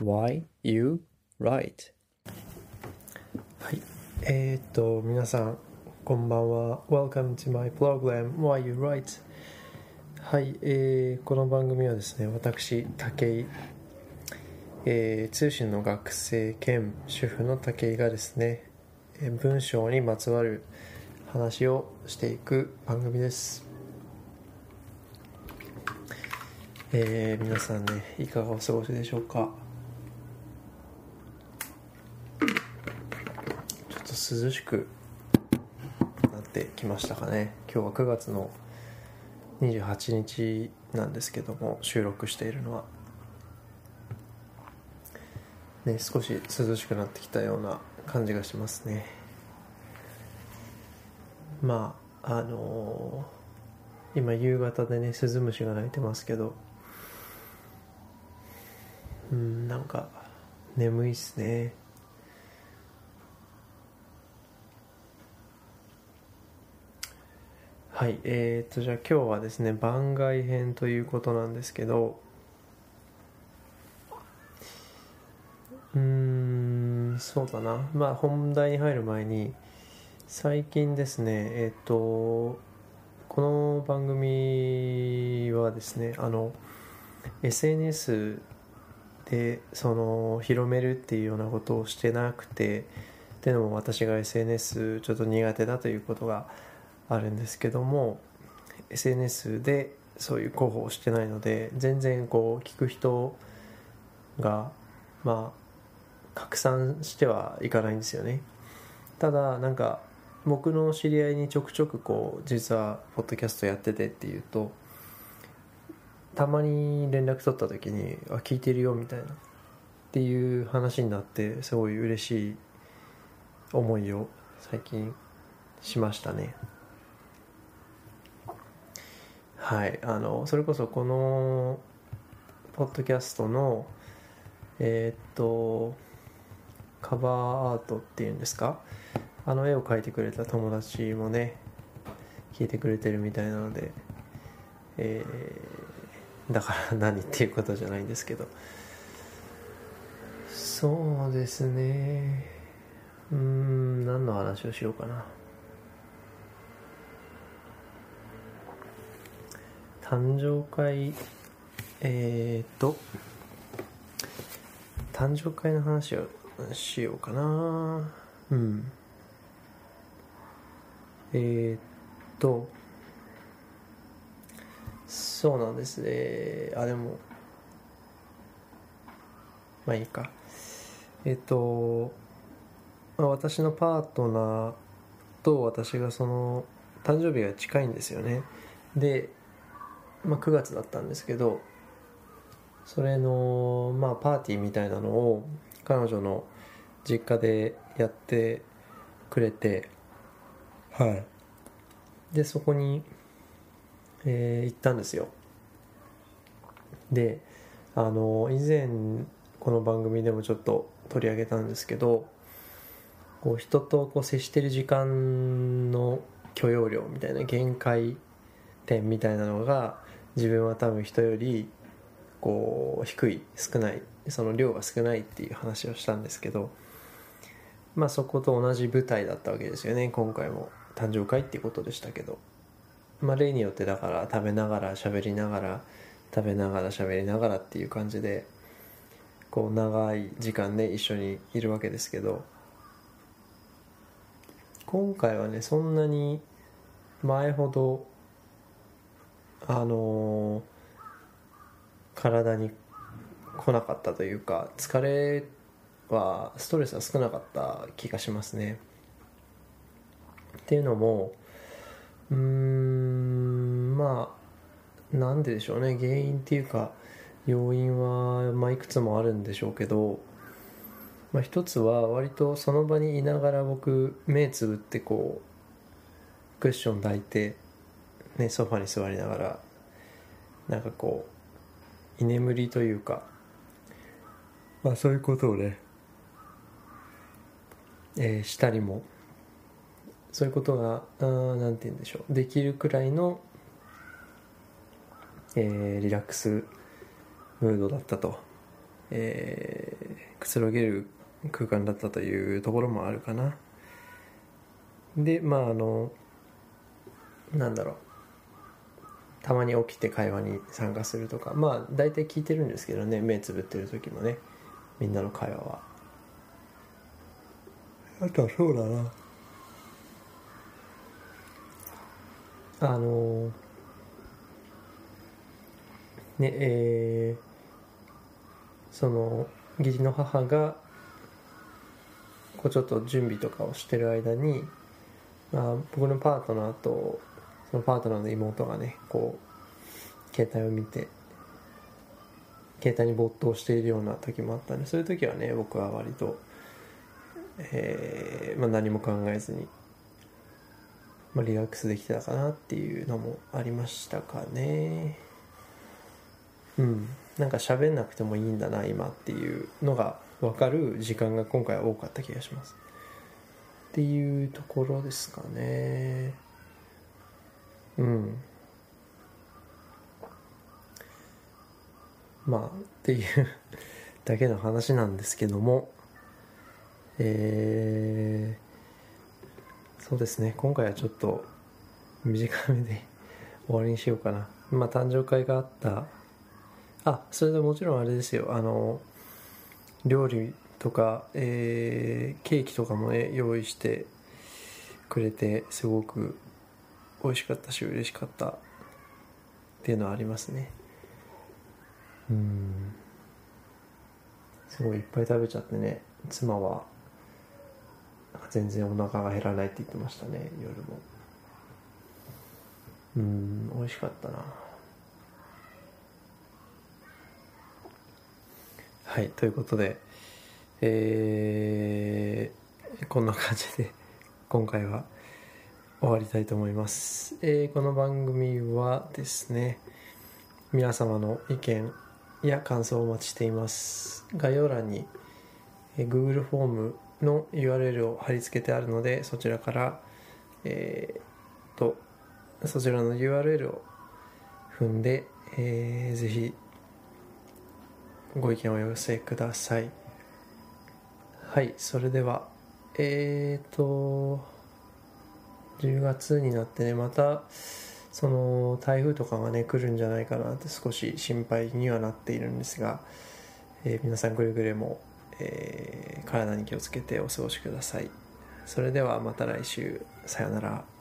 Why You Write? はい。えー、っと、皆さん、こんばんは。Welcome to my program, Why You Write. はい、えー、この番組はですね、私、武井、えー、通信の学生兼主婦の武井がですね、文章にまつわる話をしていく番組です。えー、皆さんね、いかがお過ごしでしょうか？ちょっと涼しくなってきましたかね。今日は9月の28日なんですけども収録しているのは。ね少し涼しくなってきたような感じがしますね。まああのー今夕方でねスズムシが鳴いてますけど。うんなんか眠いっすね。はいえー、とじゃあ今日はですね番外編ということなんですけどうんそうだな。まあ本題に入る前に最近ですねえっ、とこの番組はですねあの SNS でその広めるっていうようなことをしてなくてっていうのも私が SNS ちょっと苦手だということがあるんですけども SNS でそういう広報をしてないので全然こう聞く人がまあ拡散してはいかないんですよね。ただなんか僕の知り合いにちょくちょくこう実はポッドキャストやっててっていうとたまに連絡取った時に「あ聞いてるよ」みたいなっていう話になってすごい嬉しい思いを最近しましたね。はい。あのそれこそこのポッドキャストのえーっとカバーアートっていうんですか？あの絵を描いてくれた友達もね聞いてくれてるみたいなのでえーだから何っていうことじゃないんですけど。そうですね。うん何の話をしようかな。誕生会えー、っと誕生会の話をしようかな。うん。えー、っとそうなんですね。あでもまあいいか。えっと私のパートナーと私がその誕生日が近いんですよね。で、まあ、9月だったんですけどそれのまあパーティーみたいなのを彼女の実家でやってくれてはい。でそこに、えー行ったんですよ。であの以前この番組でもちょっと取り上げたんですけどこう人とこう接してる時間の許容量みたいな限界点みたいなのが自分は多分人よりこう低い少ないその量が少ないっていう話をしたんですけどまあそこと同じ舞台だったわけですよね。今回も誕生会っていうことでしたけど。まあ例によってだから食べながら喋りながら食べながら喋りながらっていう感じでこう長い時間ね一緒にいるわけですけど。今回はねそんなに前ほどあの体に来なかったというか疲れはストレスは少なかった気がしますね。っていうのもうんまあなんででしょうね。原因っていうか要因は、まあ、いくつもあるんでしょうけど、まあ、一つは割とその場にいながら僕目つぶってこうクッション抱いて、ね、ソファに座りながらなんかこう居眠りというかまあそういうことをね、えーしたりもそういうことがあなんて言うんでしょうできるくらいの、えーリラックスムードだったと、えくつろげる空間だったというところもあるかな。でまああのなんだろう。たまに起きて会話に参加するとか。まあ大体聞いてるんですけどね。目つぶってる時もね。みんなの会話は。あとはそうだな。あのねえーその義理の母がこうちょっと準備とかをしてる間に、まあ、僕のパートナーとそのパートナーの妹がねこう携帯を見て携帯に没頭しているような時もあったんでそういう時はね僕は割と、えーまあ、何も考えずに、まあ、リラックスできてたかなっていうのもありましたかね。うん。なんか喋んなくてもいいんだな今っていうのが分かる時間が今回は多かった気がします。っていうところですかね。うん。まあっていうだけの話なんですけどもえー、そうですね。今回はちょっと短めで終わりにしようかな。まあ誕生会があった。あそれでもちろんあれですよ。あの料理とか、えー、ケーキとかもね用意してくれてすごく美味しかったし嬉しかった。っていうのはありますね。うん。すごいいっぱい食べちゃってね。妻は全然お腹が減らないって言ってましたね。夜も。うん美味しかったな。はいということでえー、こんな感じで今回は終わりたいと思います、えー、この番組はですね皆様の意見や感想をお待ちしています。概要欄に、え、Google フォームの URL を貼り付けてあるのでそちらからえー、とそちらの URL を踏んで、えー、ぜひご意見をお寄せください。はいそれではえーと10月になってねまたその台風とかがね来るんじゃないかなって少し心配にはなっているんですが、えー、皆さんくれぐれも、えー、体に気をつけてお過ごしください。それではまた来週。さようなら。